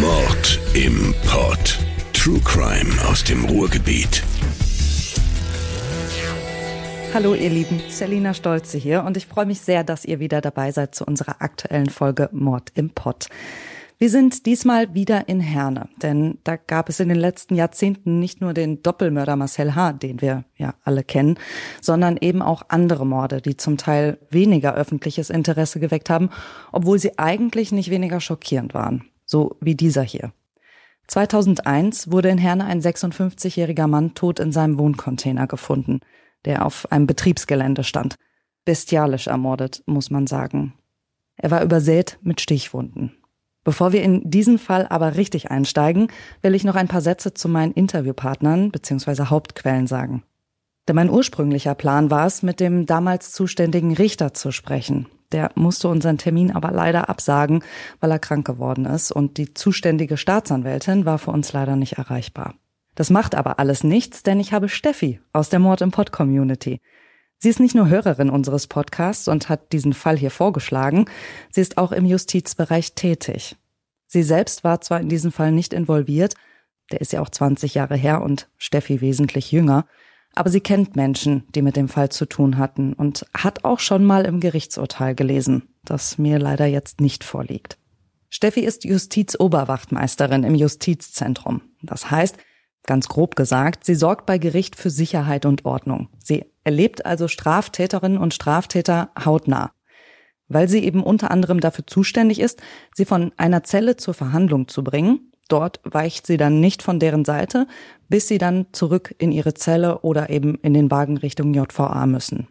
Mord im Pod. True Crime aus dem Ruhrgebiet. Hallo ihr Lieben, Selina Stolze hier und ich freue mich sehr, dass ihr wieder dabei seid zu unserer aktuellen Folge Mord im Pott. Wir sind diesmal wieder in Herne, denn da gab es in den letzten Jahrzehnten nicht nur den Doppelmörder Marcel H., den wir ja alle kennen, sondern eben auch andere Morde, die zum Teil weniger öffentliches Interesse geweckt haben, obwohl sie eigentlich nicht weniger schockierend waren, so wie dieser hier. 2001 wurde in Herne ein 56-jähriger Mann tot in seinem Wohncontainer gefunden, der auf einem Betriebsgelände stand. Bestialisch ermordet, muss man sagen. Er war übersät mit Stichwunden. Bevor wir in diesen Fall aber richtig einsteigen, will ich noch ein paar Sätze zu meinen Interviewpartnern bzw. Hauptquellen sagen. Denn mein ursprünglicher Plan war es, mit dem damals zuständigen Richter zu sprechen. Der musste unseren Termin aber leider absagen, weil er krank geworden ist und die zuständige Staatsanwältin war für uns leider nicht erreichbar. Das macht aber alles nichts, denn ich habe Steffi aus der Mord im Pod Community. Sie ist nicht nur Hörerin unseres Podcasts und hat diesen Fall hier vorgeschlagen, sie ist auch im Justizbereich tätig. Sie selbst war zwar in diesem Fall nicht involviert, der ist ja auch 20 Jahre her und Steffi wesentlich jünger, aber sie kennt Menschen, die mit dem Fall zu tun hatten und hat auch schon mal im Gerichtsurteil gelesen, das mir leider jetzt nicht vorliegt. Steffi ist Justizoberwachtmeisterin im Justizzentrum. Das heißt, Ganz grob gesagt, sie sorgt bei Gericht für Sicherheit und Ordnung. Sie erlebt also Straftäterinnen und Straftäter hautnah. Weil sie eben unter anderem dafür zuständig ist, sie von einer Zelle zur Verhandlung zu bringen. Dort weicht sie dann nicht von deren Seite, bis sie dann zurück in ihre Zelle oder eben in den Wagen Richtung JVA müssen.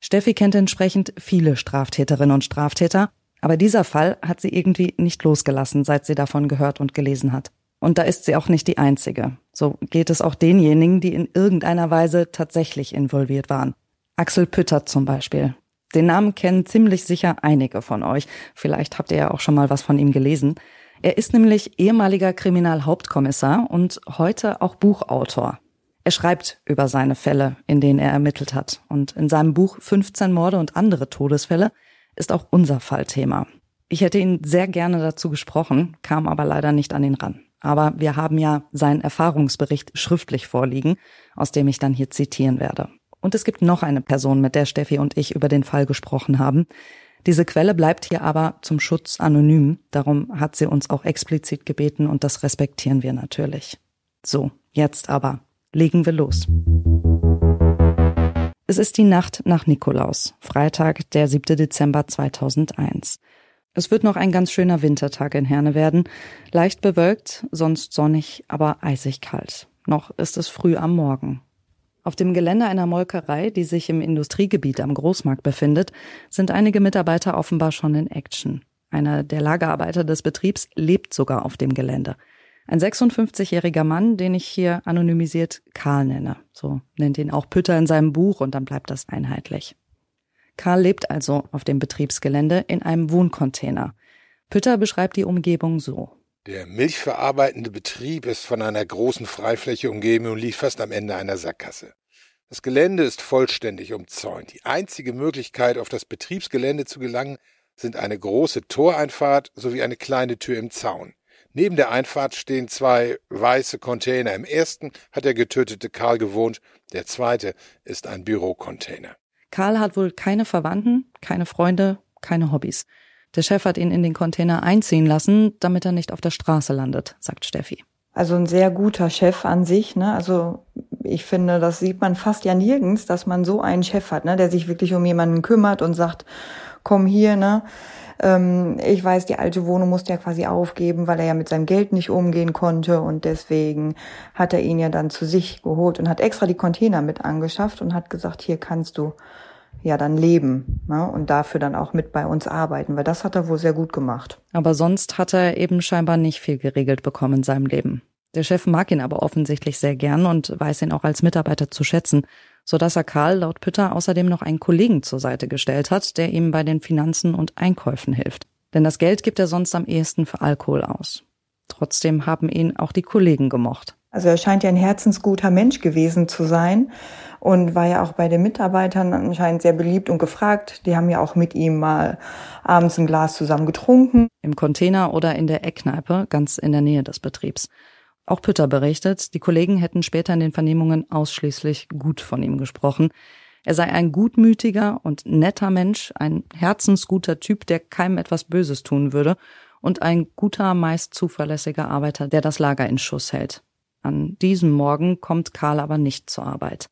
Steffi kennt entsprechend viele Straftäterinnen und Straftäter, aber dieser Fall hat sie irgendwie nicht losgelassen, seit sie davon gehört und gelesen hat. Und da ist sie auch nicht die Einzige. So geht es auch denjenigen, die in irgendeiner Weise tatsächlich involviert waren. Axel Pütter zum Beispiel. Den Namen kennen ziemlich sicher einige von euch. Vielleicht habt ihr ja auch schon mal was von ihm gelesen. Er ist nämlich ehemaliger Kriminalhauptkommissar und heute auch Buchautor. Er schreibt über seine Fälle, in denen er ermittelt hat. Und in seinem Buch 15 Morde und andere Todesfälle ist auch unser Fall Thema. Ich hätte ihn sehr gerne dazu gesprochen, kam aber leider nicht an ihn ran. Aber wir haben ja seinen Erfahrungsbericht schriftlich vorliegen, aus dem ich dann hier zitieren werde. Und es gibt noch eine Person, mit der Steffi und ich über den Fall gesprochen haben. Diese Quelle bleibt hier aber zum Schutz anonym. Darum hat sie uns auch explizit gebeten und das respektieren wir natürlich. So, jetzt aber legen wir los. Es ist die Nacht nach Nikolaus, Freitag, der 7. Dezember 2001. Es wird noch ein ganz schöner Wintertag in Herne werden. Leicht bewölkt, sonst sonnig, aber eisig kalt. Noch ist es früh am Morgen. Auf dem Gelände einer Molkerei, die sich im Industriegebiet am Großmarkt befindet, sind einige Mitarbeiter offenbar schon in Action. Einer der Lagerarbeiter des Betriebs lebt sogar auf dem Gelände. Ein 56-jähriger Mann, den ich hier anonymisiert Karl nenne. So nennt ihn auch Pütter in seinem Buch und dann bleibt das einheitlich. Karl lebt also auf dem Betriebsgelände in einem Wohncontainer. Pütter beschreibt die Umgebung so. Der milchverarbeitende Betrieb ist von einer großen Freifläche umgeben und liegt fast am Ende einer Sackgasse. Das Gelände ist vollständig umzäunt. Die einzige Möglichkeit, auf das Betriebsgelände zu gelangen, sind eine große Toreinfahrt sowie eine kleine Tür im Zaun. Neben der Einfahrt stehen zwei weiße Container. Im ersten hat der getötete Karl gewohnt, der zweite ist ein Bürocontainer. Karl hat wohl keine Verwandten, keine Freunde, keine Hobbys. Der Chef hat ihn in den Container einziehen lassen, damit er nicht auf der Straße landet, sagt Steffi. Also ein sehr guter Chef an sich, ne? Also ich finde, das sieht man fast ja nirgends, dass man so einen Chef hat, ne, der sich wirklich um jemanden kümmert und sagt, komm hier, ne? Ähm, ich weiß, die alte Wohnung musste er quasi aufgeben, weil er ja mit seinem Geld nicht umgehen konnte und deswegen hat er ihn ja dann zu sich geholt und hat extra die Container mit angeschafft und hat gesagt, hier kannst du ja dann leben ne? und dafür dann auch mit bei uns arbeiten, weil das hat er wohl sehr gut gemacht. Aber sonst hat er eben scheinbar nicht viel geregelt bekommen in seinem Leben. Der Chef mag ihn aber offensichtlich sehr gern und weiß ihn auch als Mitarbeiter zu schätzen so dass er Karl laut Pütter außerdem noch einen Kollegen zur Seite gestellt hat, der ihm bei den Finanzen und Einkäufen hilft. Denn das Geld gibt er sonst am ehesten für Alkohol aus. Trotzdem haben ihn auch die Kollegen gemocht. Also er scheint ja ein herzensguter Mensch gewesen zu sein und war ja auch bei den Mitarbeitern anscheinend sehr beliebt und gefragt. Die haben ja auch mit ihm mal abends ein Glas zusammen getrunken. Im Container oder in der Eckkneipe, ganz in der Nähe des Betriebs. Auch Pütter berichtet, die Kollegen hätten später in den Vernehmungen ausschließlich gut von ihm gesprochen. Er sei ein gutmütiger und netter Mensch, ein herzensguter Typ, der keinem etwas Böses tun würde und ein guter, meist zuverlässiger Arbeiter, der das Lager in Schuss hält. An diesem Morgen kommt Karl aber nicht zur Arbeit.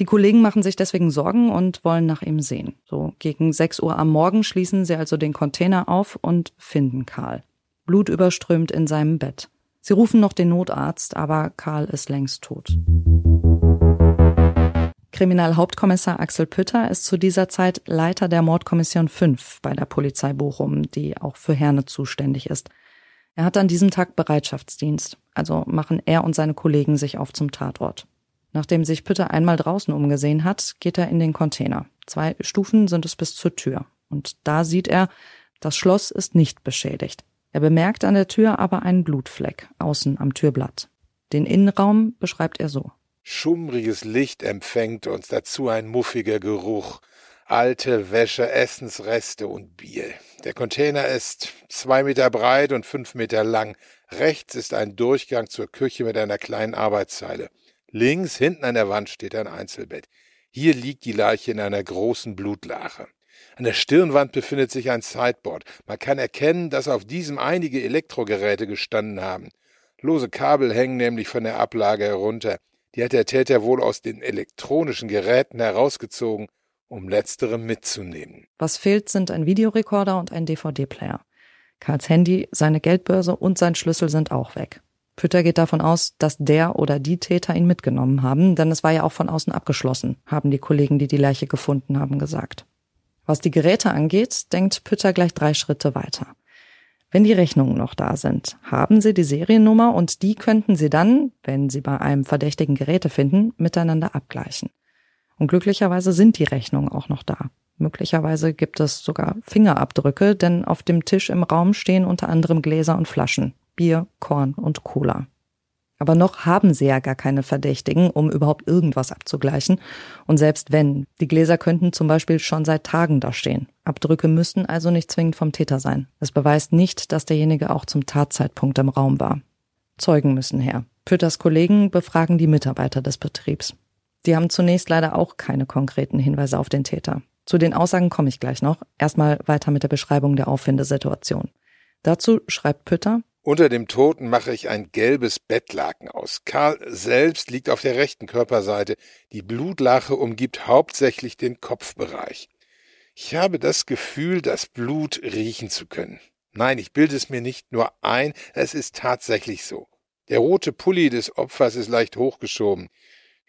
Die Kollegen machen sich deswegen Sorgen und wollen nach ihm sehen. So gegen 6 Uhr am Morgen schließen sie also den Container auf und finden Karl. Blut überströmt in seinem Bett. Sie rufen noch den Notarzt, aber Karl ist längst tot. Kriminalhauptkommissar Axel Pütter ist zu dieser Zeit Leiter der Mordkommission 5 bei der Polizei Bochum, die auch für Herne zuständig ist. Er hat an diesem Tag Bereitschaftsdienst, also machen er und seine Kollegen sich auf zum Tatort. Nachdem sich Pütter einmal draußen umgesehen hat, geht er in den Container. Zwei Stufen sind es bis zur Tür. Und da sieht er, das Schloss ist nicht beschädigt. Er bemerkt an der Tür aber einen Blutfleck außen am Türblatt. Den Innenraum beschreibt er so. Schummriges Licht empfängt uns, dazu ein muffiger Geruch. Alte Wäsche, Essensreste und Bier. Der Container ist zwei Meter breit und fünf Meter lang. Rechts ist ein Durchgang zur Küche mit einer kleinen Arbeitszeile. Links hinten an der Wand steht ein Einzelbett. Hier liegt die Leiche in einer großen Blutlache. An der Stirnwand befindet sich ein Sideboard. Man kann erkennen, dass auf diesem einige Elektrogeräte gestanden haben. Lose Kabel hängen nämlich von der Ablage herunter. Die hat der Täter wohl aus den elektronischen Geräten herausgezogen, um letztere mitzunehmen. Was fehlt, sind ein Videorekorder und ein DVD-Player. Karls Handy, seine Geldbörse und sein Schlüssel sind auch weg. Pütter geht davon aus, dass der oder die Täter ihn mitgenommen haben, denn es war ja auch von außen abgeschlossen, haben die Kollegen, die die Leiche gefunden haben, gesagt. Was die Geräte angeht, denkt Pütter gleich drei Schritte weiter. Wenn die Rechnungen noch da sind, haben Sie die Seriennummer und die könnten Sie dann, wenn Sie bei einem verdächtigen Geräte finden, miteinander abgleichen. Und glücklicherweise sind die Rechnungen auch noch da. Möglicherweise gibt es sogar Fingerabdrücke, denn auf dem Tisch im Raum stehen unter anderem Gläser und Flaschen, Bier, Korn und Cola. Aber noch haben sie ja gar keine Verdächtigen, um überhaupt irgendwas abzugleichen. Und selbst wenn, die Gläser könnten zum Beispiel schon seit Tagen da stehen. Abdrücke müssten also nicht zwingend vom Täter sein. Es beweist nicht, dass derjenige auch zum Tatzeitpunkt im Raum war. Zeugen müssen her. Pütters Kollegen befragen die Mitarbeiter des Betriebs. Die haben zunächst leider auch keine konkreten Hinweise auf den Täter. Zu den Aussagen komme ich gleich noch. Erstmal weiter mit der Beschreibung der Auffindesituation. Dazu schreibt Pütter, unter dem Toten mache ich ein gelbes Bettlaken aus. Karl selbst liegt auf der rechten Körperseite. Die Blutlache umgibt hauptsächlich den Kopfbereich. Ich habe das Gefühl, das Blut riechen zu können. Nein, ich bilde es mir nicht nur ein, es ist tatsächlich so. Der rote Pulli des Opfers ist leicht hochgeschoben.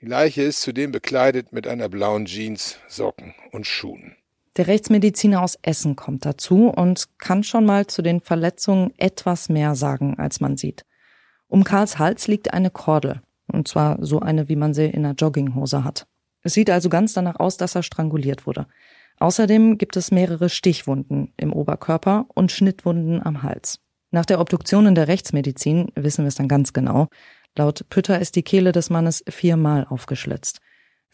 Die Leiche ist zudem bekleidet mit einer blauen Jeans, Socken und Schuhen. Der Rechtsmediziner aus Essen kommt dazu und kann schon mal zu den Verletzungen etwas mehr sagen, als man sieht. Um Karls Hals liegt eine Kordel, und zwar so eine, wie man sie in einer Jogginghose hat. Es sieht also ganz danach aus, dass er stranguliert wurde. Außerdem gibt es mehrere Stichwunden im Oberkörper und Schnittwunden am Hals. Nach der Obduktion in der Rechtsmedizin wissen wir es dann ganz genau. Laut Pütter ist die Kehle des Mannes viermal aufgeschlitzt.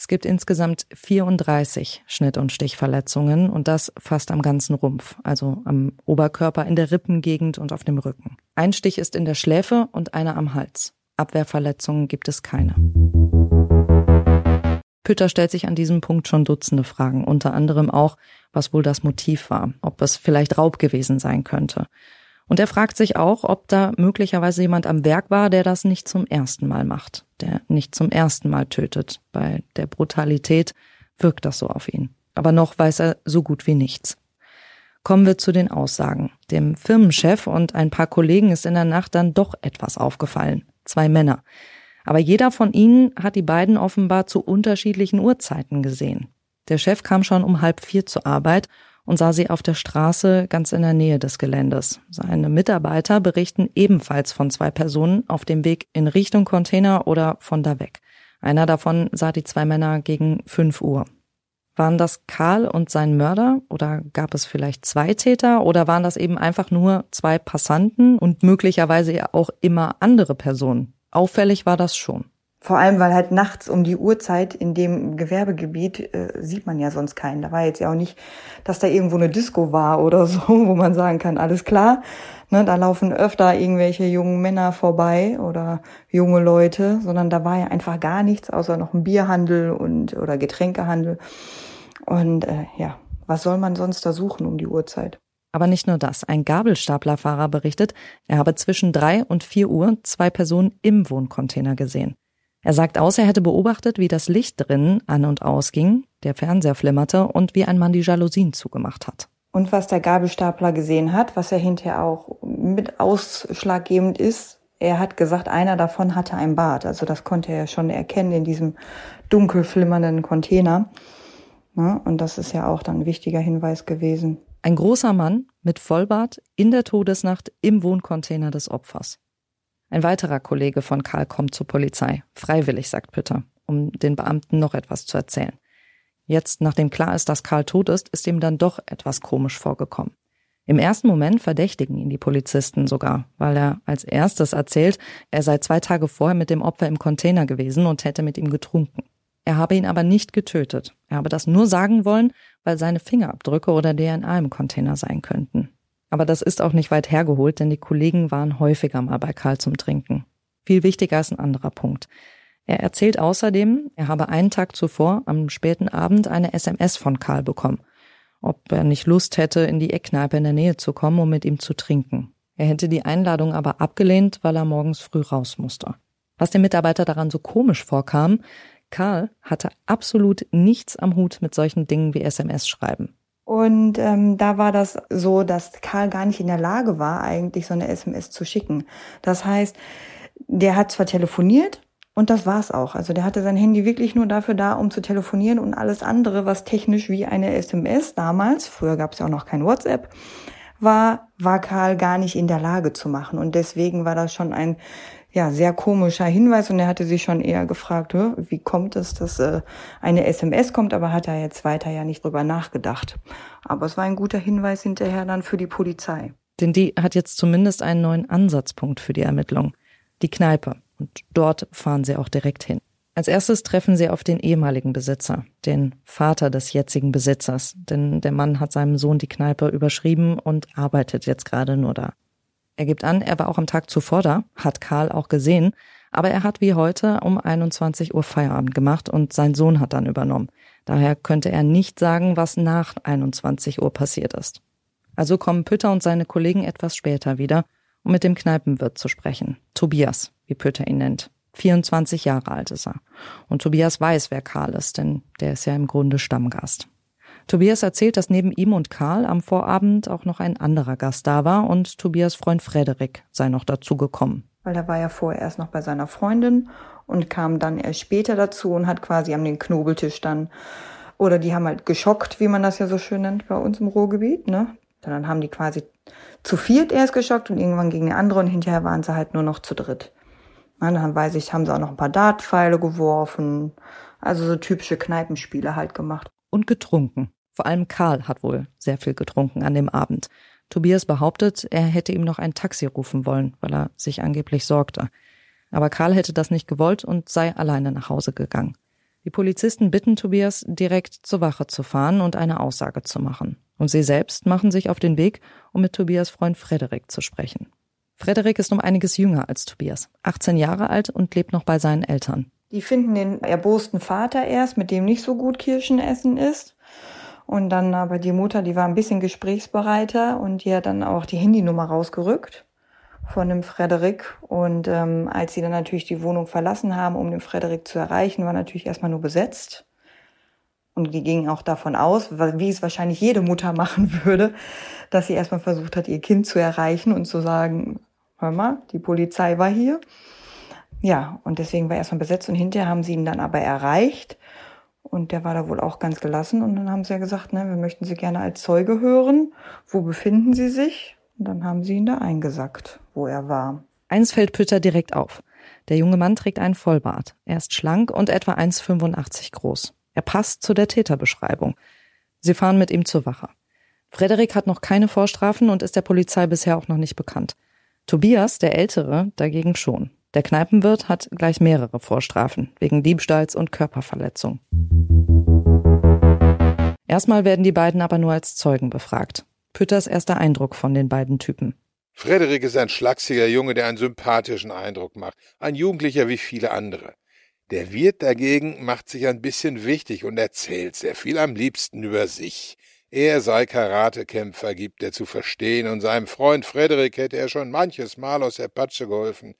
Es gibt insgesamt 34 Schnitt- und Stichverletzungen und das fast am ganzen Rumpf, also am Oberkörper, in der Rippengegend und auf dem Rücken. Ein Stich ist in der Schläfe und einer am Hals. Abwehrverletzungen gibt es keine. Pütter stellt sich an diesem Punkt schon Dutzende Fragen, unter anderem auch, was wohl das Motiv war, ob es vielleicht Raub gewesen sein könnte. Und er fragt sich auch, ob da möglicherweise jemand am Werk war, der das nicht zum ersten Mal macht, der nicht zum ersten Mal tötet. Bei der Brutalität wirkt das so auf ihn. Aber noch weiß er so gut wie nichts. Kommen wir zu den Aussagen. Dem Firmenchef und ein paar Kollegen ist in der Nacht dann doch etwas aufgefallen. Zwei Männer. Aber jeder von ihnen hat die beiden offenbar zu unterschiedlichen Uhrzeiten gesehen. Der Chef kam schon um halb vier zur Arbeit und sah sie auf der Straße ganz in der Nähe des Geländes. Seine Mitarbeiter berichten ebenfalls von zwei Personen auf dem Weg in Richtung Container oder von da weg. Einer davon sah die zwei Männer gegen fünf Uhr. Waren das Karl und sein Mörder oder gab es vielleicht zwei Täter oder waren das eben einfach nur zwei Passanten und möglicherweise auch immer andere Personen? Auffällig war das schon. Vor allem, weil halt nachts um die Uhrzeit in dem Gewerbegebiet äh, sieht man ja sonst keinen. Da war jetzt ja auch nicht, dass da irgendwo eine Disco war oder so, wo man sagen kann, alles klar. Ne, da laufen öfter irgendwelche jungen Männer vorbei oder junge Leute, sondern da war ja einfach gar nichts, außer noch ein Bierhandel und oder Getränkehandel. Und äh, ja, was soll man sonst da suchen um die Uhrzeit? Aber nicht nur das. Ein Gabelstaplerfahrer berichtet, er habe zwischen drei und vier Uhr zwei Personen im Wohncontainer gesehen. Er sagt aus, er hätte beobachtet, wie das Licht drinnen an und ausging, der Fernseher flimmerte und wie ein Mann die Jalousien zugemacht hat. Und was der Gabelstapler gesehen hat, was er hinterher auch mit ausschlaggebend ist, er hat gesagt, einer davon hatte ein Bart. Also das konnte er schon erkennen in diesem dunkel flimmernden Container. Und das ist ja auch dann ein wichtiger Hinweis gewesen. Ein großer Mann mit Vollbart in der Todesnacht im Wohncontainer des Opfers. Ein weiterer Kollege von Karl kommt zur Polizei. Freiwillig, sagt Pütter, um den Beamten noch etwas zu erzählen. Jetzt, nachdem klar ist, dass Karl tot ist, ist ihm dann doch etwas komisch vorgekommen. Im ersten Moment verdächtigen ihn die Polizisten sogar, weil er als erstes erzählt, er sei zwei Tage vorher mit dem Opfer im Container gewesen und hätte mit ihm getrunken. Er habe ihn aber nicht getötet. Er habe das nur sagen wollen, weil seine Fingerabdrücke oder DNA im Container sein könnten. Aber das ist auch nicht weit hergeholt, denn die Kollegen waren häufiger mal bei Karl zum Trinken. Viel wichtiger ist ein anderer Punkt. Er erzählt außerdem, er habe einen Tag zuvor am späten Abend eine SMS von Karl bekommen, ob er nicht Lust hätte, in die Eckkneipe in der Nähe zu kommen, um mit ihm zu trinken. Er hätte die Einladung aber abgelehnt, weil er morgens früh raus musste. Was dem Mitarbeiter daran so komisch vorkam, Karl hatte absolut nichts am Hut mit solchen Dingen wie SMS schreiben. Und ähm, da war das so, dass Karl gar nicht in der Lage war, eigentlich so eine SMS zu schicken. Das heißt, der hat zwar telefoniert und das war's auch. Also der hatte sein Handy wirklich nur dafür da, um zu telefonieren und alles andere, was technisch wie eine SMS damals, früher gab es ja auch noch kein WhatsApp, war, war Karl gar nicht in der Lage zu machen. Und deswegen war das schon ein ja, sehr komischer Hinweis und er hatte sich schon eher gefragt, wie kommt es, dass äh, eine SMS kommt, aber hat er jetzt weiter ja nicht drüber nachgedacht. Aber es war ein guter Hinweis hinterher dann für die Polizei. Denn die hat jetzt zumindest einen neuen Ansatzpunkt für die Ermittlung. Die Kneipe. Und dort fahren sie auch direkt hin. Als erstes treffen sie auf den ehemaligen Besitzer, den Vater des jetzigen Besitzers, denn der Mann hat seinem Sohn die Kneipe überschrieben und arbeitet jetzt gerade nur da. Er gibt an, er war auch am Tag zuvor da, hat Karl auch gesehen, aber er hat wie heute um 21 Uhr Feierabend gemacht und sein Sohn hat dann übernommen. Daher könnte er nicht sagen, was nach 21 Uhr passiert ist. Also kommen Pütter und seine Kollegen etwas später wieder, um mit dem Kneipenwirt zu sprechen. Tobias, wie Pütter ihn nennt. 24 Jahre alt ist er. Und Tobias weiß, wer Karl ist, denn der ist ja im Grunde Stammgast. Tobias erzählt, dass neben ihm und Karl am Vorabend auch noch ein anderer Gast da war und Tobias Freund Frederik sei noch dazu gekommen. Weil er war ja vorher erst noch bei seiner Freundin und kam dann erst später dazu und hat quasi an den Knobeltisch dann, oder die haben halt geschockt, wie man das ja so schön nennt bei uns im Ruhrgebiet, ne? Dann haben die quasi zu viert erst geschockt und irgendwann gegen eine andere und hinterher waren sie halt nur noch zu dritt. Na, dann weiß ich, haben sie auch noch ein paar Dartpfeile geworfen, also so typische Kneipenspiele halt gemacht. Und getrunken. Vor allem Karl hat wohl sehr viel getrunken an dem Abend. Tobias behauptet, er hätte ihm noch ein Taxi rufen wollen, weil er sich angeblich sorgte. Aber Karl hätte das nicht gewollt und sei alleine nach Hause gegangen. Die Polizisten bitten Tobias, direkt zur Wache zu fahren und eine Aussage zu machen. Und sie selbst machen sich auf den Weg, um mit Tobias Freund Frederik zu sprechen. Frederik ist um einiges jünger als Tobias, 18 Jahre alt und lebt noch bei seinen Eltern. Die finden den erbosten Vater erst, mit dem nicht so gut Kirschen essen ist. Und dann aber die Mutter, die war ein bisschen gesprächsbereiter und die hat dann auch die Handynummer rausgerückt von dem Frederik. Und ähm, als sie dann natürlich die Wohnung verlassen haben, um den Frederik zu erreichen, war natürlich erstmal nur besetzt. Und die gingen auch davon aus, wie es wahrscheinlich jede Mutter machen würde, dass sie erstmal versucht hat, ihr Kind zu erreichen und zu sagen, hör mal, die Polizei war hier. Ja, und deswegen war erstmal besetzt und hinterher haben sie ihn dann aber erreicht und der war da wohl auch ganz gelassen. Und dann haben sie ja gesagt, ne, wir möchten Sie gerne als Zeuge hören. Wo befinden Sie sich? Und dann haben sie ihn da eingesackt, wo er war. Eins fällt Pütter direkt auf. Der junge Mann trägt einen Vollbart. Er ist schlank und etwa 1,85 groß. Er passt zu der Täterbeschreibung. Sie fahren mit ihm zur Wache. Frederik hat noch keine Vorstrafen und ist der Polizei bisher auch noch nicht bekannt. Tobias, der Ältere, dagegen schon. Der Kneipenwirt hat gleich mehrere Vorstrafen wegen Diebstahls und Körperverletzung. Erstmal werden die beiden aber nur als Zeugen befragt. Pütters erster Eindruck von den beiden Typen. Frederik ist ein schlachsiger Junge, der einen sympathischen Eindruck macht. Ein Jugendlicher wie viele andere. Der Wirt dagegen macht sich ein bisschen wichtig und erzählt sehr viel am liebsten über sich. Er sei Karatekämpfer, gibt er zu verstehen, und seinem Freund Frederik hätte er schon manches Mal aus der Patsche geholfen.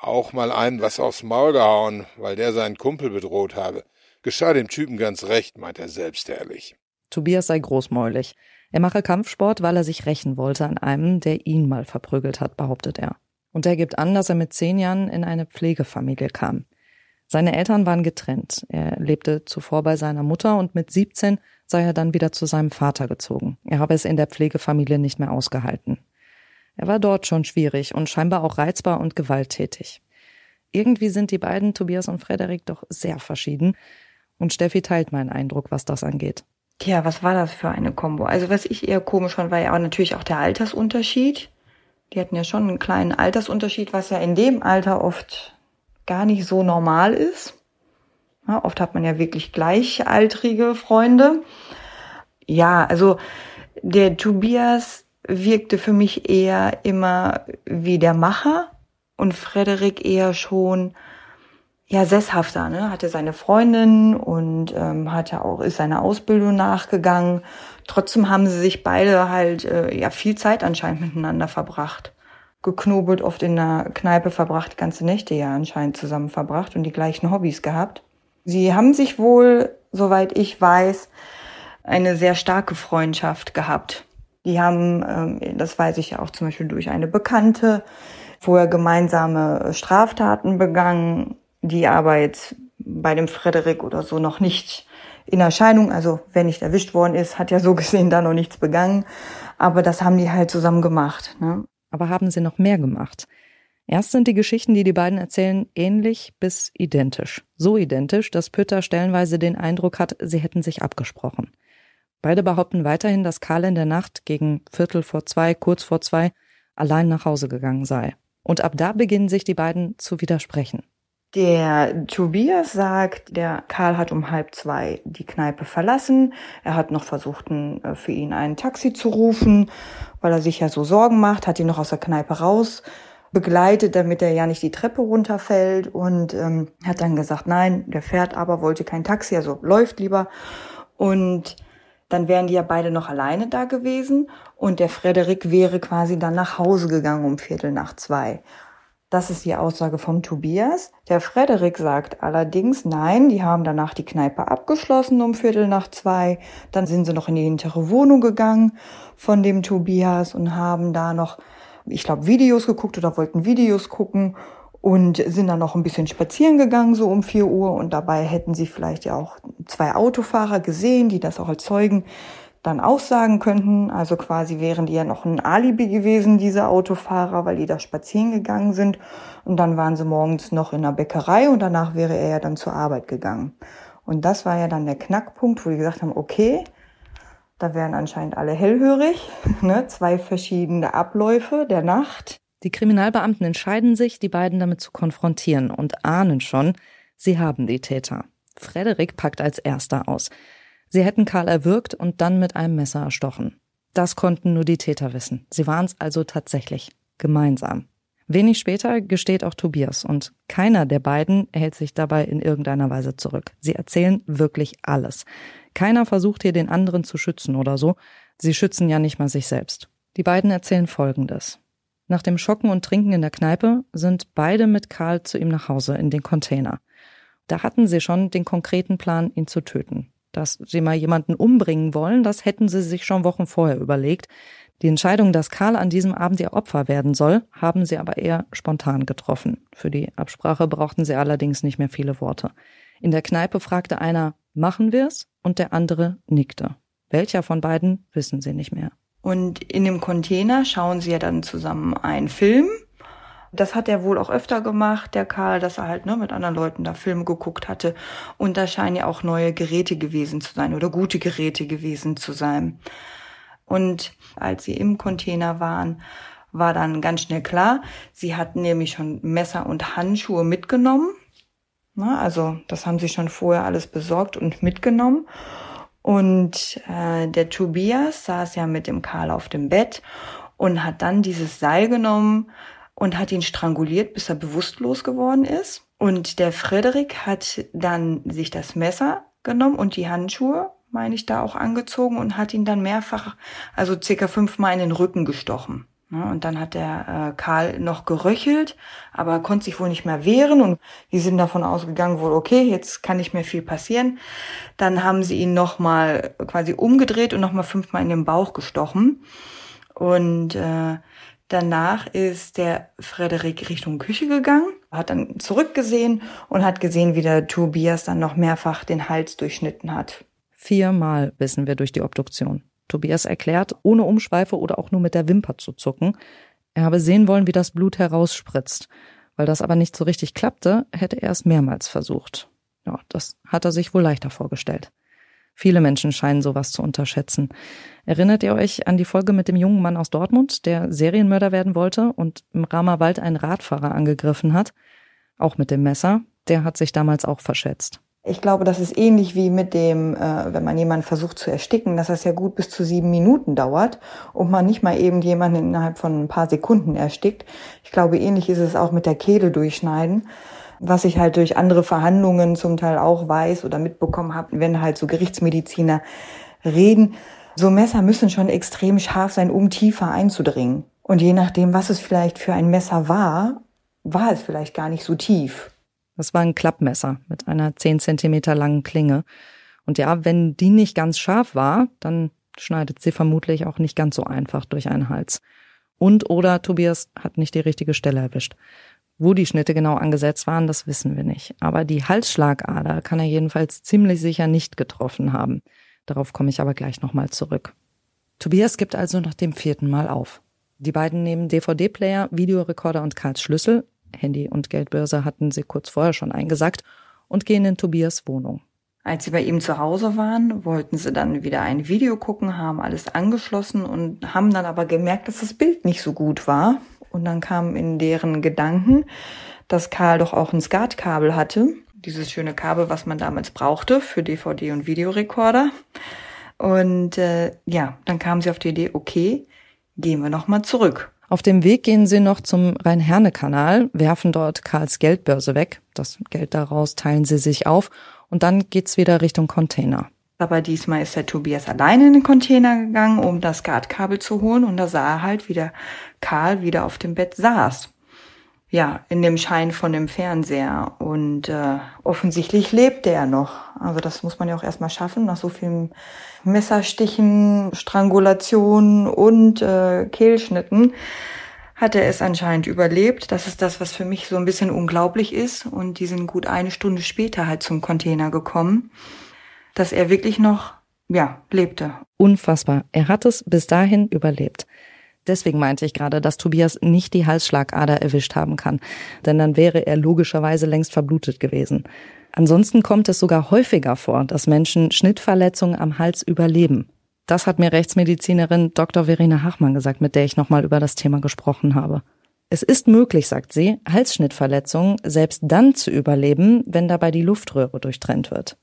Auch mal einem was aufs Maul gehauen, weil der seinen Kumpel bedroht habe. Geschah dem Typen ganz recht, meint er selbst ehrlich. Tobias sei großmäulig. Er mache Kampfsport, weil er sich rächen wollte an einem, der ihn mal verprügelt hat, behauptet er. Und er gibt an, dass er mit zehn Jahren in eine Pflegefamilie kam. Seine Eltern waren getrennt. Er lebte zuvor bei seiner Mutter und mit 17 sei er dann wieder zu seinem Vater gezogen. Er habe es in der Pflegefamilie nicht mehr ausgehalten. Er war dort schon schwierig und scheinbar auch reizbar und gewalttätig. Irgendwie sind die beiden, Tobias und Frederik, doch sehr verschieden. Und Steffi teilt meinen Eindruck, was das angeht. Tja, was war das für eine Kombo? Also was ich eher komisch fand, war ja auch natürlich auch der Altersunterschied. Die hatten ja schon einen kleinen Altersunterschied, was ja in dem Alter oft gar nicht so normal ist. Ja, oft hat man ja wirklich gleichaltrige Freunde. Ja, also der Tobias wirkte für mich eher immer wie der Macher und Frederik eher schon ja sesshafter, ne? Hatte seine Freundin und ähm, hatte auch ist seiner Ausbildung nachgegangen. Trotzdem haben sie sich beide halt äh, ja viel Zeit anscheinend miteinander verbracht, geknobelt, oft in der Kneipe verbracht, ganze Nächte ja anscheinend zusammen verbracht und die gleichen Hobbys gehabt. Sie haben sich wohl, soweit ich weiß, eine sehr starke Freundschaft gehabt. Die haben, ähm, das weiß ich ja auch zum Beispiel durch eine Bekannte, vorher gemeinsame Straftaten begangen, die aber jetzt bei dem Frederik oder so noch nicht in Erscheinung, also wenn nicht erwischt worden ist, hat ja so gesehen da noch nichts begangen. Aber das haben die halt zusammen gemacht. Ne? Aber haben sie noch mehr gemacht? Erst sind die Geschichten, die die beiden erzählen, ähnlich bis identisch. So identisch, dass Pütter stellenweise den Eindruck hat, sie hätten sich abgesprochen. Beide behaupten weiterhin, dass Karl in der Nacht gegen Viertel vor zwei, kurz vor zwei, allein nach Hause gegangen sei. Und ab da beginnen sich die beiden zu widersprechen. Der Tobias sagt, der Karl hat um halb zwei die Kneipe verlassen. Er hat noch versucht, äh, für ihn ein Taxi zu rufen, weil er sich ja so Sorgen macht, hat ihn noch aus der Kneipe raus begleitet, damit er ja nicht die Treppe runterfällt und ähm, hat dann gesagt, nein, der fährt aber, wollte kein Taxi, also läuft lieber. Und dann wären die ja beide noch alleine da gewesen und der Frederik wäre quasi dann nach Hause gegangen um Viertel nach zwei. Das ist die Aussage von Tobias. Der Frederik sagt allerdings, nein, die haben danach die Kneipe abgeschlossen um Viertel nach zwei. Dann sind sie noch in die hintere Wohnung gegangen von dem Tobias und haben da noch, ich glaube, Videos geguckt oder wollten Videos gucken und sind dann noch ein bisschen spazieren gegangen, so um vier Uhr. Und dabei hätten sie vielleicht ja auch zwei Autofahrer gesehen, die das auch als Zeugen dann aussagen könnten. Also quasi wären die ja noch ein Alibi gewesen, diese Autofahrer, weil die da spazieren gegangen sind. Und dann waren sie morgens noch in der Bäckerei und danach wäre er ja dann zur Arbeit gegangen. Und das war ja dann der Knackpunkt, wo die gesagt haben, okay, da wären anscheinend alle hellhörig, ne? zwei verschiedene Abläufe der Nacht. Die Kriminalbeamten entscheiden sich, die beiden damit zu konfrontieren und ahnen schon, sie haben die Täter. Frederik packt als erster aus. Sie hätten Karl erwürgt und dann mit einem Messer erstochen. Das konnten nur die Täter wissen. Sie waren es also tatsächlich. Gemeinsam. Wenig später gesteht auch Tobias und keiner der beiden hält sich dabei in irgendeiner Weise zurück. Sie erzählen wirklich alles. Keiner versucht hier den anderen zu schützen oder so. Sie schützen ja nicht mal sich selbst. Die beiden erzählen Folgendes. Nach dem Schocken und Trinken in der Kneipe sind beide mit Karl zu ihm nach Hause in den Container. Da hatten sie schon den konkreten Plan, ihn zu töten dass sie mal jemanden umbringen wollen, das hätten sie sich schon Wochen vorher überlegt. Die Entscheidung, dass Karl an diesem Abend ihr Opfer werden soll, haben sie aber eher spontan getroffen. Für die Absprache brauchten sie allerdings nicht mehr viele Worte. In der Kneipe fragte einer, machen wir's? Und der andere nickte. Welcher von beiden, wissen sie nicht mehr. Und in dem Container schauen sie ja dann zusammen einen Film das hat er wohl auch öfter gemacht, der Karl, dass er halt ne, mit anderen Leuten da Filme geguckt hatte. Und da scheinen ja auch neue Geräte gewesen zu sein oder gute Geräte gewesen zu sein. Und als sie im Container waren, war dann ganz schnell klar. Sie hatten nämlich schon Messer und Handschuhe mitgenommen. Na, also das haben sie schon vorher alles besorgt und mitgenommen. Und äh, der Tobias saß ja mit dem Karl auf dem Bett und hat dann dieses Seil genommen und hat ihn stranguliert, bis er bewusstlos geworden ist. Und der Frederik hat dann sich das Messer genommen und die Handschuhe, meine ich, da auch angezogen und hat ihn dann mehrfach, also circa fünfmal in den Rücken gestochen. Und dann hat der äh, Karl noch geröchelt, aber konnte sich wohl nicht mehr wehren und die sind davon ausgegangen, wohl okay, jetzt kann nicht mehr viel passieren. Dann haben sie ihn nochmal quasi umgedreht und nochmal fünfmal in den Bauch gestochen. Und äh, danach ist der Frederik Richtung Küche gegangen, hat dann zurückgesehen und hat gesehen, wie der Tobias dann noch mehrfach den Hals durchschnitten hat. Viermal wissen wir durch die Obduktion. Tobias erklärt, ohne Umschweife oder auch nur mit der Wimper zu zucken. Er habe sehen wollen, wie das Blut herausspritzt. Weil das aber nicht so richtig klappte, hätte er es mehrmals versucht. Ja, das hat er sich wohl leichter vorgestellt. Viele Menschen scheinen sowas zu unterschätzen. Erinnert ihr euch an die Folge mit dem jungen Mann aus Dortmund, der Serienmörder werden wollte und im Ramerwald einen Radfahrer angegriffen hat? Auch mit dem Messer. Der hat sich damals auch verschätzt. Ich glaube, das ist ähnlich wie mit dem, äh, wenn man jemanden versucht zu ersticken, dass das ja gut bis zu sieben Minuten dauert und man nicht mal eben jemanden innerhalb von ein paar Sekunden erstickt. Ich glaube, ähnlich ist es auch mit der Kehle durchschneiden. Was ich halt durch andere Verhandlungen zum Teil auch weiß oder mitbekommen habe, wenn halt so Gerichtsmediziner reden, so Messer müssen schon extrem scharf sein, um tiefer einzudringen. Und je nachdem, was es vielleicht für ein Messer war, war es vielleicht gar nicht so tief. Das war ein Klappmesser mit einer zehn Zentimeter langen Klinge. Und ja, wenn die nicht ganz scharf war, dann schneidet sie vermutlich auch nicht ganz so einfach durch einen Hals. Und oder Tobias hat nicht die richtige Stelle erwischt. Wo die Schnitte genau angesetzt waren, das wissen wir nicht. Aber die Halsschlagader kann er jedenfalls ziemlich sicher nicht getroffen haben. Darauf komme ich aber gleich nochmal zurück. Tobias gibt also nach dem vierten Mal auf. Die beiden nehmen DVD-Player, Videorekorder und Karls Schlüssel Handy und Geldbörse hatten sie kurz vorher schon eingesackt und gehen in Tobias Wohnung. Als sie bei ihm zu Hause waren, wollten sie dann wieder ein Video gucken, haben alles angeschlossen und haben dann aber gemerkt, dass das Bild nicht so gut war. Und dann kam in deren Gedanken, dass Karl doch auch ein Skatkabel hatte. Dieses schöne Kabel, was man damals brauchte für DVD und Videorekorder. Und äh, ja, dann kamen sie auf die Idee, okay, gehen wir nochmal zurück. Auf dem Weg gehen sie noch zum Rhein-Herne-Kanal, werfen dort Karls Geldbörse weg. Das Geld daraus teilen sie sich auf und dann geht's wieder Richtung Container. Aber diesmal ist der Tobias alleine in den Container gegangen, um das Guardkabel zu holen und da sah er halt, wie der Karl wieder auf dem Bett saß ja, in dem Schein von dem Fernseher. Und äh, offensichtlich lebte er noch. Also das muss man ja auch erstmal schaffen, nach so vielen Messerstichen, Strangulationen und äh, Kehlschnitten hat er es anscheinend überlebt. Das ist das, was für mich so ein bisschen unglaublich ist. Und die sind gut eine Stunde später halt zum Container gekommen, dass er wirklich noch, ja, lebte. Unfassbar. Er hat es bis dahin überlebt. Deswegen meinte ich gerade, dass Tobias nicht die Halsschlagader erwischt haben kann, denn dann wäre er logischerweise längst verblutet gewesen. Ansonsten kommt es sogar häufiger vor, dass Menschen Schnittverletzungen am Hals überleben. Das hat mir Rechtsmedizinerin Dr. Verena Hachmann gesagt, mit der ich nochmal über das Thema gesprochen habe. Es ist möglich, sagt sie, Halsschnittverletzungen selbst dann zu überleben, wenn dabei die Luftröhre durchtrennt wird.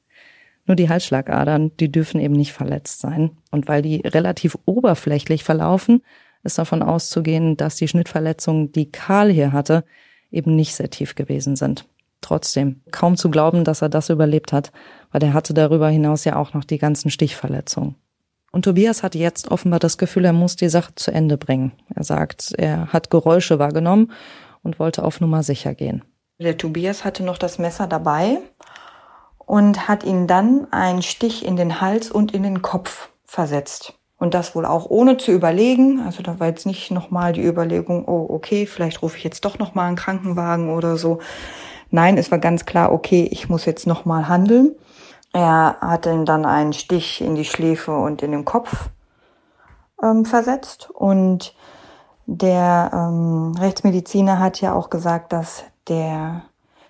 Nur die Halsschlagadern, die dürfen eben nicht verletzt sein. Und weil die relativ oberflächlich verlaufen, ist davon auszugehen, dass die Schnittverletzungen, die Karl hier hatte, eben nicht sehr tief gewesen sind. Trotzdem, kaum zu glauben, dass er das überlebt hat, weil er hatte darüber hinaus ja auch noch die ganzen Stichverletzungen. Und Tobias hatte jetzt offenbar das Gefühl, er muss die Sache zu Ende bringen. Er sagt, er hat Geräusche wahrgenommen und wollte auf Nummer sicher gehen. Der Tobias hatte noch das Messer dabei und hat ihn dann einen Stich in den Hals und in den Kopf versetzt. Und das wohl auch ohne zu überlegen. Also da war jetzt nicht nochmal die Überlegung, oh, okay, vielleicht rufe ich jetzt doch nochmal einen Krankenwagen oder so. Nein, es war ganz klar, okay, ich muss jetzt nochmal handeln. Er hatte dann einen Stich in die Schläfe und in den Kopf ähm, versetzt. Und der ähm, Rechtsmediziner hat ja auch gesagt, dass der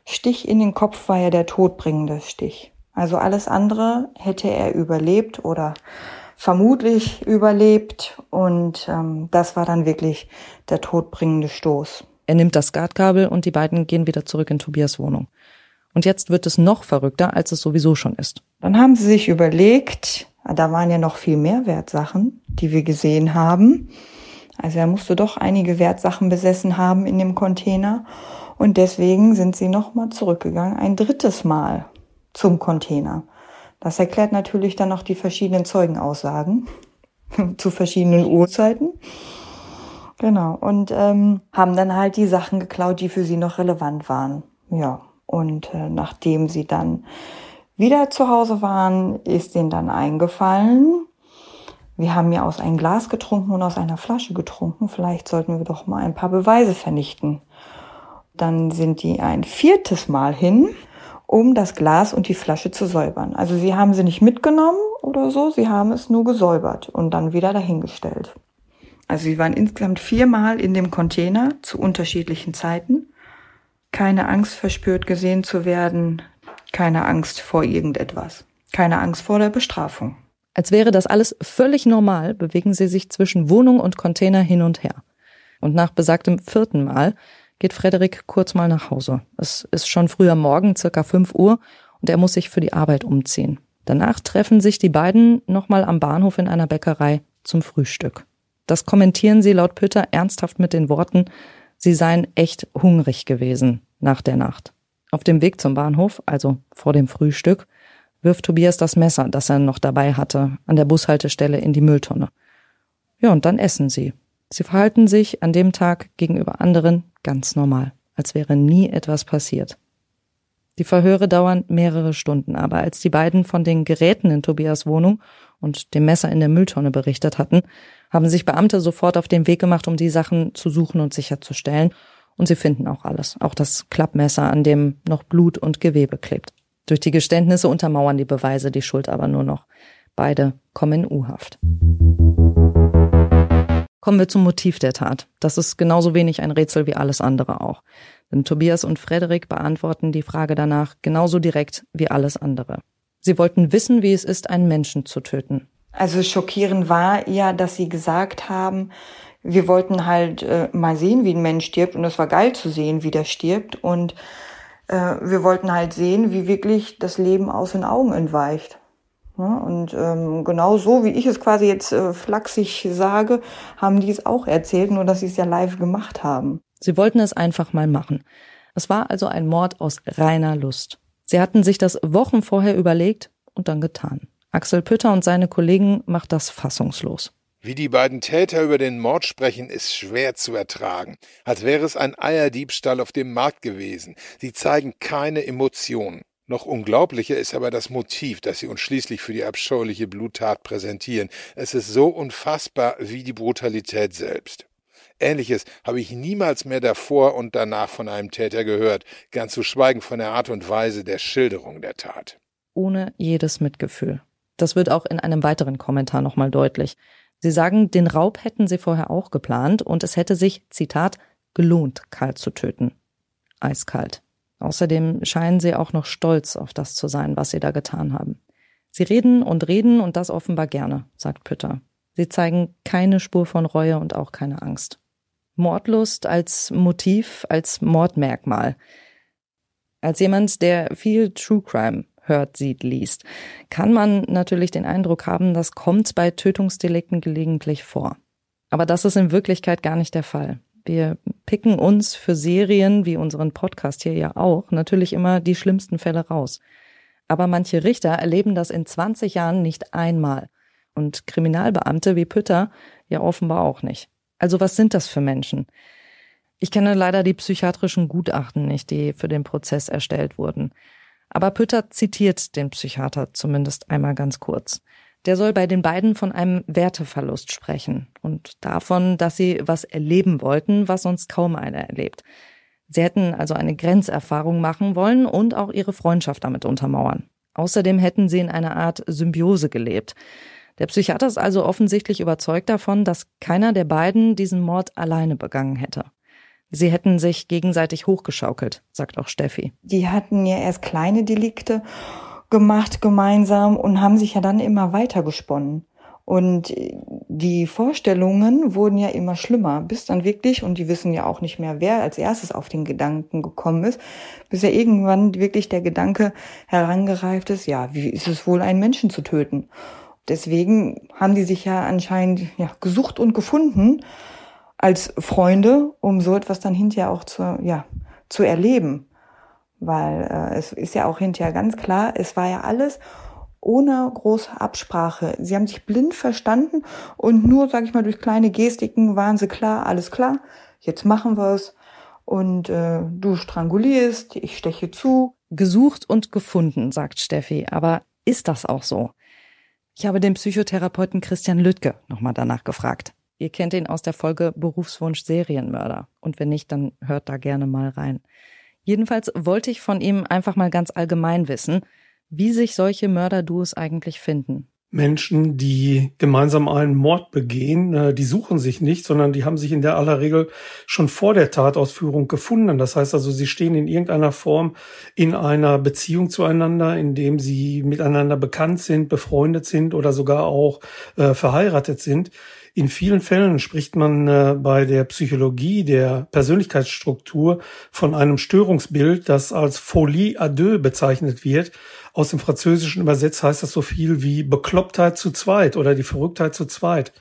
Stich in den Kopf war ja der todbringende Stich. Also alles andere hätte er überlebt oder vermutlich überlebt. Und ähm, das war dann wirklich der todbringende Stoß. Er nimmt das Skatkabel und die beiden gehen wieder zurück in Tobias Wohnung. Und jetzt wird es noch verrückter, als es sowieso schon ist. Dann haben sie sich überlegt, da waren ja noch viel mehr Wertsachen, die wir gesehen haben. Also er musste doch einige Wertsachen besessen haben in dem Container. Und deswegen sind sie nochmal zurückgegangen, ein drittes Mal zum Container. Das erklärt natürlich dann noch die verschiedenen Zeugenaussagen zu verschiedenen Uhrzeiten. Genau. Und ähm, haben dann halt die Sachen geklaut, die für sie noch relevant waren. Ja. Und äh, nachdem sie dann wieder zu Hause waren, ist ihnen dann eingefallen, wir haben ja aus einem Glas getrunken und aus einer Flasche getrunken. Vielleicht sollten wir doch mal ein paar Beweise vernichten. Dann sind die ein viertes Mal hin, um das Glas und die Flasche zu säubern. Also sie haben sie nicht mitgenommen oder so, sie haben es nur gesäubert und dann wieder dahingestellt. Also sie waren insgesamt viermal in dem Container zu unterschiedlichen Zeiten. Keine Angst verspürt gesehen zu werden, keine Angst vor irgendetwas, keine Angst vor der Bestrafung. Als wäre das alles völlig normal, bewegen sie sich zwischen Wohnung und Container hin und her. Und nach besagtem vierten Mal geht Frederik kurz mal nach Hause. Es ist schon früher Morgen, circa 5 Uhr, und er muss sich für die Arbeit umziehen. Danach treffen sich die beiden nochmal am Bahnhof in einer Bäckerei zum Frühstück. Das kommentieren sie laut Pütter ernsthaft mit den Worten, sie seien echt hungrig gewesen nach der Nacht. Auf dem Weg zum Bahnhof, also vor dem Frühstück, wirft Tobias das Messer, das er noch dabei hatte, an der Bushaltestelle in die Mülltonne. Ja, und dann essen sie. Sie verhalten sich an dem Tag gegenüber anderen ganz normal, als wäre nie etwas passiert. Die Verhöre dauern mehrere Stunden, aber als die beiden von den Geräten in Tobias Wohnung und dem Messer in der Mülltonne berichtet hatten, haben sich Beamte sofort auf den Weg gemacht, um die Sachen zu suchen und sicherzustellen. Und sie finden auch alles, auch das Klappmesser, an dem noch Blut und Gewebe klebt. Durch die Geständnisse untermauern die Beweise die Schuld aber nur noch. Beide kommen in U-Haft. Kommen wir zum Motiv der Tat. Das ist genauso wenig ein Rätsel wie alles andere auch. Denn Tobias und Frederik beantworten die Frage danach genauso direkt wie alles andere. Sie wollten wissen, wie es ist, einen Menschen zu töten. Also schockierend war ja, dass sie gesagt haben, wir wollten halt äh, mal sehen, wie ein Mensch stirbt und es war geil zu sehen, wie der stirbt und äh, wir wollten halt sehen, wie wirklich das Leben aus den Augen entweicht. Ja, und ähm, genau so, wie ich es quasi jetzt äh, flachsig sage, haben die es auch erzählt, nur dass sie es ja live gemacht haben. Sie wollten es einfach mal machen. Es war also ein Mord aus reiner Lust. Sie hatten sich das Wochen vorher überlegt und dann getan. Axel Pütter und seine Kollegen macht das fassungslos. Wie die beiden Täter über den Mord sprechen, ist schwer zu ertragen, als wäre es ein Eierdiebstahl auf dem Markt gewesen. Sie zeigen keine Emotionen. Noch unglaublicher ist aber das Motiv, das sie uns schließlich für die abscheuliche Bluttat präsentieren. Es ist so unfassbar wie die Brutalität selbst. Ähnliches habe ich niemals mehr davor und danach von einem Täter gehört, ganz zu schweigen von der Art und Weise der Schilderung der Tat. Ohne jedes Mitgefühl. Das wird auch in einem weiteren Kommentar nochmal deutlich. Sie sagen, den Raub hätten sie vorher auch geplant und es hätte sich, Zitat, gelohnt, Karl zu töten. Eiskalt. Außerdem scheinen sie auch noch stolz auf das zu sein, was sie da getan haben. Sie reden und reden und das offenbar gerne, sagt Pütter. Sie zeigen keine Spur von Reue und auch keine Angst. Mordlust als Motiv, als Mordmerkmal. Als jemand, der viel True Crime hört, sieht, liest, kann man natürlich den Eindruck haben, das kommt bei Tötungsdelikten gelegentlich vor. Aber das ist in Wirklichkeit gar nicht der Fall. Wir picken uns für Serien, wie unseren Podcast hier ja auch, natürlich immer die schlimmsten Fälle raus. Aber manche Richter erleben das in 20 Jahren nicht einmal. Und Kriminalbeamte wie Pütter ja offenbar auch nicht. Also was sind das für Menschen? Ich kenne leider die psychiatrischen Gutachten nicht, die für den Prozess erstellt wurden. Aber Pütter zitiert den Psychiater zumindest einmal ganz kurz. Der soll bei den beiden von einem Werteverlust sprechen und davon, dass sie was erleben wollten, was sonst kaum einer erlebt. Sie hätten also eine Grenzerfahrung machen wollen und auch ihre Freundschaft damit untermauern. Außerdem hätten sie in einer Art Symbiose gelebt. Der Psychiater ist also offensichtlich überzeugt davon, dass keiner der beiden diesen Mord alleine begangen hätte. Sie hätten sich gegenseitig hochgeschaukelt, sagt auch Steffi. Die hatten ja erst kleine Delikte gemacht gemeinsam und haben sich ja dann immer weiter gesponnen. Und die Vorstellungen wurden ja immer schlimmer, bis dann wirklich, und die wissen ja auch nicht mehr, wer als erstes auf den Gedanken gekommen ist, bis ja irgendwann wirklich der Gedanke herangereift ist, ja, wie ist es wohl, einen Menschen zu töten? Deswegen haben die sich ja anscheinend ja, gesucht und gefunden als Freunde, um so etwas dann hinterher auch zu, ja, zu erleben. Weil äh, es ist ja auch hinterher ganz klar, es war ja alles ohne große Absprache. Sie haben sich blind verstanden und nur, sage ich mal, durch kleine Gestiken waren sie klar, alles klar, jetzt machen wir es. Und äh, du strangulierst, ich steche zu. Gesucht und gefunden, sagt Steffi. Aber ist das auch so? Ich habe den Psychotherapeuten Christian Lüttke nochmal danach gefragt. Ihr kennt ihn aus der Folge Berufswunsch Serienmörder. Und wenn nicht, dann hört da gerne mal rein. Jedenfalls wollte ich von ihm einfach mal ganz allgemein wissen, wie sich solche Mörderduos eigentlich finden. Menschen, die gemeinsam einen Mord begehen, äh, die suchen sich nicht, sondern die haben sich in der aller Regel schon vor der Tatausführung gefunden. Das heißt also, sie stehen in irgendeiner Form in einer Beziehung zueinander, indem sie miteinander bekannt sind, befreundet sind oder sogar auch äh, verheiratet sind. In vielen Fällen spricht man äh, bei der Psychologie der Persönlichkeitsstruktur von einem Störungsbild, das als Folie à deux bezeichnet wird. Aus dem Französischen übersetzt heißt das so viel wie Beklopptheit zu zweit oder die Verrücktheit zu zweit.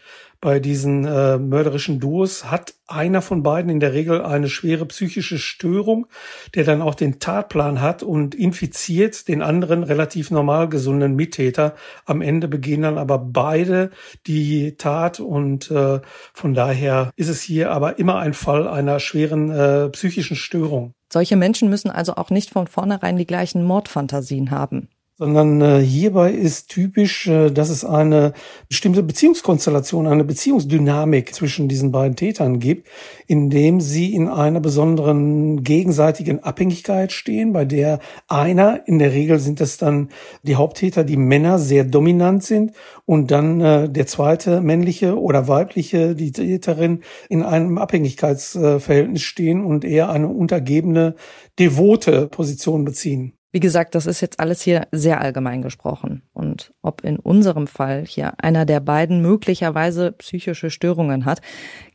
Bei diesen äh, mörderischen Duos hat einer von beiden in der Regel eine schwere psychische Störung, der dann auch den Tatplan hat und infiziert den anderen relativ normal gesunden Mittäter. Am Ende begehen dann aber beide die Tat und äh, von daher ist es hier aber immer ein Fall einer schweren äh, psychischen Störung. Solche Menschen müssen also auch nicht von vornherein die gleichen Mordfantasien haben sondern äh, hierbei ist typisch, äh, dass es eine bestimmte Beziehungskonstellation, eine Beziehungsdynamik zwischen diesen beiden Tätern gibt, indem sie in einer besonderen gegenseitigen Abhängigkeit stehen, bei der einer, in der Regel sind es dann die Haupttäter, die Männer sehr dominant sind und dann äh, der zweite männliche oder weibliche, die Täterin in einem Abhängigkeitsverhältnis stehen und eher eine untergebene, devote Position beziehen. Wie gesagt, das ist jetzt alles hier sehr allgemein gesprochen. Und ob in unserem Fall hier einer der beiden möglicherweise psychische Störungen hat,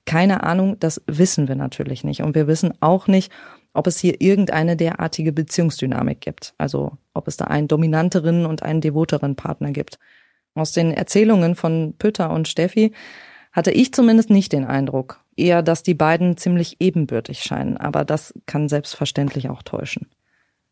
keine Ahnung, das wissen wir natürlich nicht. Und wir wissen auch nicht, ob es hier irgendeine derartige Beziehungsdynamik gibt. Also ob es da einen dominanteren und einen devoteren Partner gibt. Aus den Erzählungen von Pütter und Steffi hatte ich zumindest nicht den Eindruck. Eher, dass die beiden ziemlich ebenbürtig scheinen. Aber das kann selbstverständlich auch täuschen.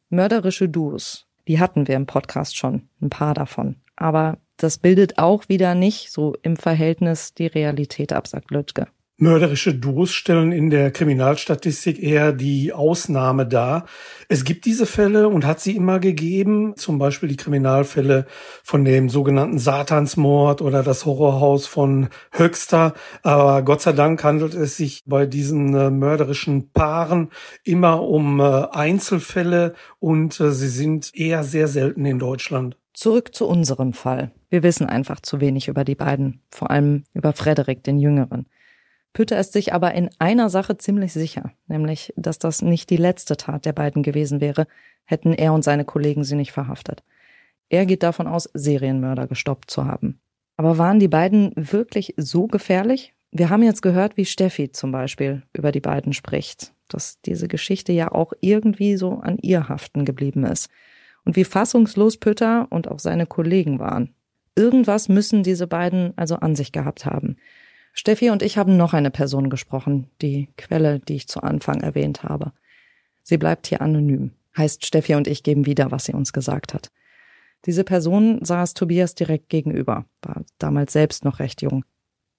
Mörderische Duos, die hatten wir im Podcast schon, ein paar davon. Aber das bildet auch wieder nicht so im Verhältnis die Realität ab, sagt Lütke. Mörderische Duos stellen in der Kriminalstatistik eher die Ausnahme dar. Es gibt diese Fälle und hat sie immer gegeben, zum Beispiel die Kriminalfälle von dem sogenannten Satansmord oder das Horrorhaus von Höxter. Aber Gott sei Dank handelt es sich bei diesen äh, mörderischen Paaren immer um äh, Einzelfälle und äh, sie sind eher sehr selten in Deutschland. Zurück zu unserem Fall. Wir wissen einfach zu wenig über die beiden, vor allem über Frederik, den Jüngeren. Pütter ist sich aber in einer Sache ziemlich sicher, nämlich, dass das nicht die letzte Tat der beiden gewesen wäre, hätten er und seine Kollegen sie nicht verhaftet. Er geht davon aus, Serienmörder gestoppt zu haben. Aber waren die beiden wirklich so gefährlich? Wir haben jetzt gehört, wie Steffi zum Beispiel über die beiden spricht, dass diese Geschichte ja auch irgendwie so an ihr haften geblieben ist. Und wie fassungslos Pütter und auch seine Kollegen waren. Irgendwas müssen diese beiden also an sich gehabt haben. Steffi und ich haben noch eine Person gesprochen, die Quelle, die ich zu Anfang erwähnt habe. Sie bleibt hier anonym. Heißt, Steffi und ich geben wieder, was sie uns gesagt hat. Diese Person saß Tobias direkt gegenüber, war damals selbst noch recht jung.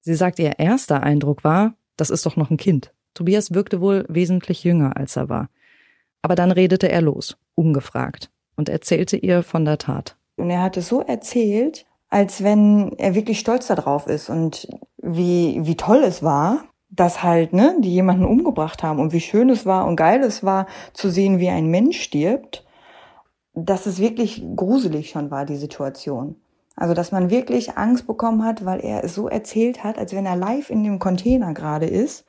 Sie sagt, ihr erster Eindruck war, das ist doch noch ein Kind. Tobias wirkte wohl wesentlich jünger, als er war. Aber dann redete er los, ungefragt, und erzählte ihr von der Tat. Und er hat es so erzählt, als wenn er wirklich stolz darauf ist und wie, wie toll es war, dass halt, ne, die jemanden umgebracht haben und wie schön es war und geil es war zu sehen, wie ein Mensch stirbt, dass es wirklich gruselig schon war, die Situation. Also, dass man wirklich Angst bekommen hat, weil er es so erzählt hat, als wenn er live in dem Container gerade ist.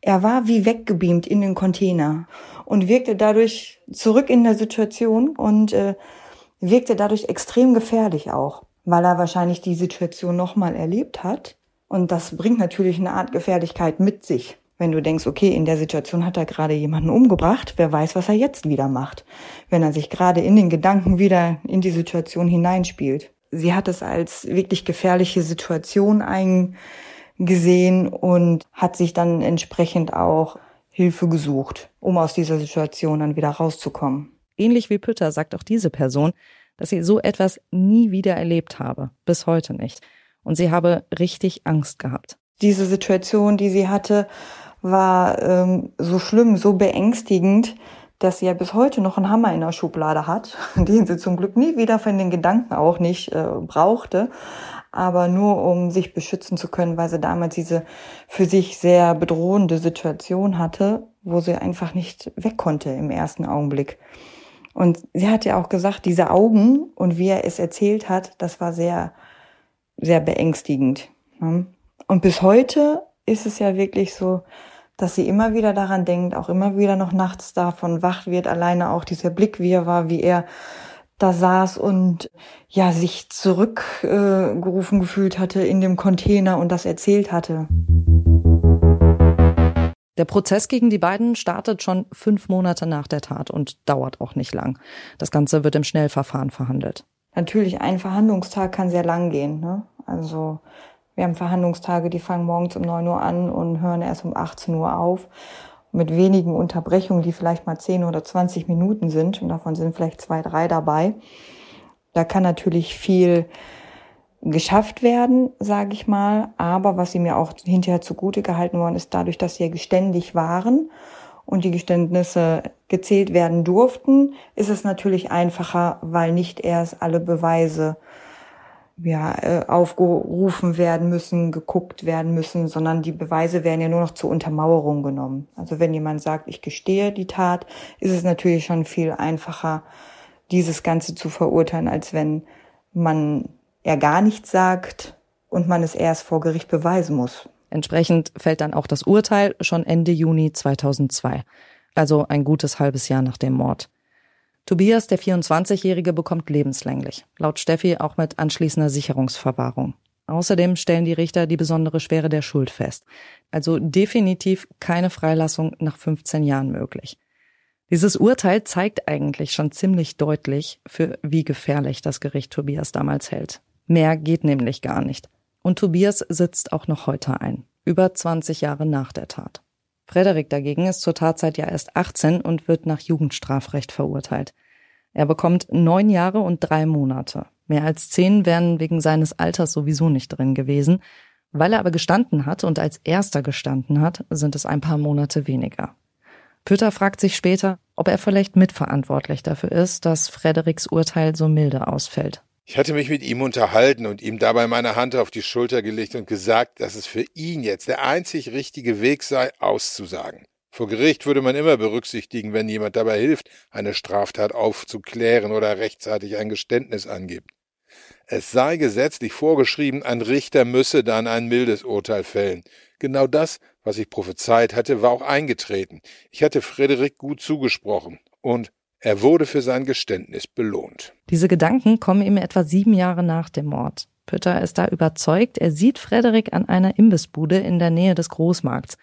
Er war wie weggebeamt in den Container und wirkte dadurch zurück in der Situation und äh, wirkte dadurch extrem gefährlich auch. Weil er wahrscheinlich die Situation nochmal erlebt hat. Und das bringt natürlich eine Art Gefährlichkeit mit sich. Wenn du denkst, okay, in der Situation hat er gerade jemanden umgebracht, wer weiß, was er jetzt wieder macht. Wenn er sich gerade in den Gedanken wieder in die Situation hineinspielt. Sie hat es als wirklich gefährliche Situation eingesehen und hat sich dann entsprechend auch Hilfe gesucht, um aus dieser Situation dann wieder rauszukommen. Ähnlich wie Pütter sagt auch diese Person, dass sie so etwas nie wieder erlebt habe, bis heute nicht. Und sie habe richtig Angst gehabt. Diese Situation, die sie hatte, war ähm, so schlimm, so beängstigend, dass sie ja bis heute noch einen Hammer in der Schublade hat, den sie zum Glück nie wieder von den Gedanken auch nicht äh, brauchte, aber nur um sich beschützen zu können, weil sie damals diese für sich sehr bedrohende Situation hatte, wo sie einfach nicht weg konnte im ersten Augenblick. Und sie hat ja auch gesagt, diese Augen und wie er es erzählt hat, das war sehr, sehr beängstigend. Ne? Und bis heute ist es ja wirklich so, dass sie immer wieder daran denkt, auch immer wieder noch nachts davon wach wird, alleine auch dieser Blick, wie er war, wie er da saß und ja sich zurückgerufen äh, gefühlt hatte in dem Container und das erzählt hatte. Der Prozess gegen die beiden startet schon fünf Monate nach der Tat und dauert auch nicht lang. Das Ganze wird im Schnellverfahren verhandelt. Natürlich, ein Verhandlungstag kann sehr lang gehen. Ne? Also wir haben Verhandlungstage, die fangen morgens um neun Uhr an und hören erst um 18 Uhr auf. Mit wenigen Unterbrechungen, die vielleicht mal zehn oder zwanzig Minuten sind. Und davon sind vielleicht zwei, drei dabei. Da kann natürlich viel geschafft werden, sage ich mal. Aber was sie mir auch hinterher zugute gehalten worden ist, dadurch, dass sie ja geständig waren und die Geständnisse gezählt werden durften, ist es natürlich einfacher, weil nicht erst alle Beweise ja, äh, aufgerufen werden müssen, geguckt werden müssen, sondern die Beweise werden ja nur noch zur Untermauerung genommen. Also wenn jemand sagt, ich gestehe die Tat, ist es natürlich schon viel einfacher, dieses Ganze zu verurteilen, als wenn man er gar nichts sagt und man es erst vor Gericht beweisen muss. Entsprechend fällt dann auch das Urteil schon Ende Juni 2002, also ein gutes halbes Jahr nach dem Mord. Tobias, der 24-Jährige, bekommt lebenslänglich, laut Steffi auch mit anschließender Sicherungsverwahrung. Außerdem stellen die Richter die besondere Schwere der Schuld fest. Also definitiv keine Freilassung nach 15 Jahren möglich. Dieses Urteil zeigt eigentlich schon ziemlich deutlich, für wie gefährlich das Gericht Tobias damals hält. Mehr geht nämlich gar nicht. Und Tobias sitzt auch noch heute ein, über 20 Jahre nach der Tat. Frederik dagegen ist zur Tatzeit ja erst 18 und wird nach Jugendstrafrecht verurteilt. Er bekommt neun Jahre und drei Monate. Mehr als zehn wären wegen seines Alters sowieso nicht drin gewesen. Weil er aber gestanden hat und als erster gestanden hat, sind es ein paar Monate weniger. Pütter fragt sich später, ob er vielleicht mitverantwortlich dafür ist, dass Frederiks Urteil so milde ausfällt. Ich hatte mich mit ihm unterhalten und ihm dabei meine Hand auf die Schulter gelegt und gesagt, dass es für ihn jetzt der einzig richtige Weg sei, auszusagen. Vor Gericht würde man immer berücksichtigen, wenn jemand dabei hilft, eine Straftat aufzuklären oder rechtzeitig ein Geständnis angibt. Es sei gesetzlich vorgeschrieben, ein Richter müsse dann ein mildes Urteil fällen. Genau das, was ich prophezeit hatte, war auch eingetreten. Ich hatte Frederik gut zugesprochen und er wurde für sein Geständnis belohnt. Diese Gedanken kommen ihm etwa sieben Jahre nach dem Mord. Pütter ist da überzeugt, er sieht Frederik an einer Imbissbude in der Nähe des Großmarkts,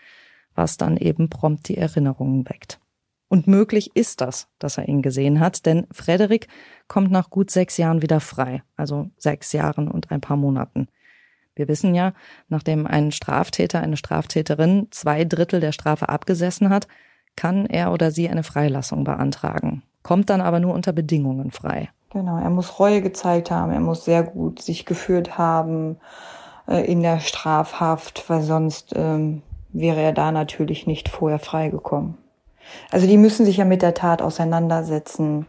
was dann eben prompt die Erinnerungen weckt. Und möglich ist das, dass er ihn gesehen hat, denn Frederik kommt nach gut sechs Jahren wieder frei, also sechs Jahren und ein paar Monaten. Wir wissen ja, nachdem ein Straftäter, eine Straftäterin zwei Drittel der Strafe abgesessen hat, kann er oder sie eine Freilassung beantragen kommt dann aber nur unter Bedingungen frei. Genau, er muss Reue gezeigt haben, er muss sehr gut sich geführt haben äh, in der Strafhaft, weil sonst ähm, wäre er da natürlich nicht vorher freigekommen. Also die müssen sich ja mit der Tat auseinandersetzen.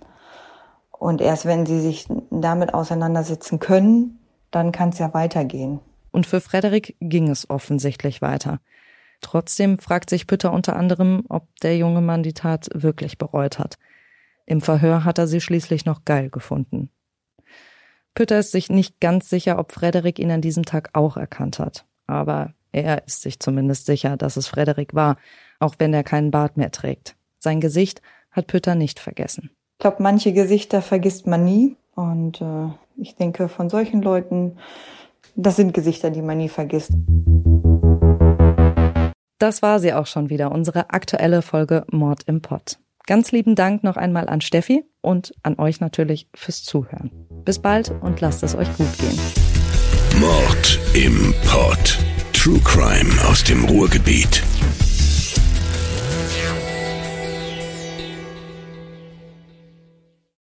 Und erst wenn sie sich damit auseinandersetzen können, dann kann es ja weitergehen. Und für Frederik ging es offensichtlich weiter. Trotzdem fragt sich Pütter unter anderem, ob der junge Mann die Tat wirklich bereut hat. Im Verhör hat er sie schließlich noch geil gefunden. Pütter ist sich nicht ganz sicher, ob Frederik ihn an diesem Tag auch erkannt hat. Aber er ist sich zumindest sicher, dass es Frederik war, auch wenn er keinen Bart mehr trägt. Sein Gesicht hat Pütter nicht vergessen. Ich glaube, manche Gesichter vergisst man nie. Und äh, ich denke, von solchen Leuten, das sind Gesichter, die man nie vergisst. Das war sie auch schon wieder, unsere aktuelle Folge Mord im Pott. Ganz lieben Dank noch einmal an Steffi und an euch natürlich fürs Zuhören. Bis bald und lasst es euch gut gehen. Mord im Pott. True Crime aus dem Ruhrgebiet.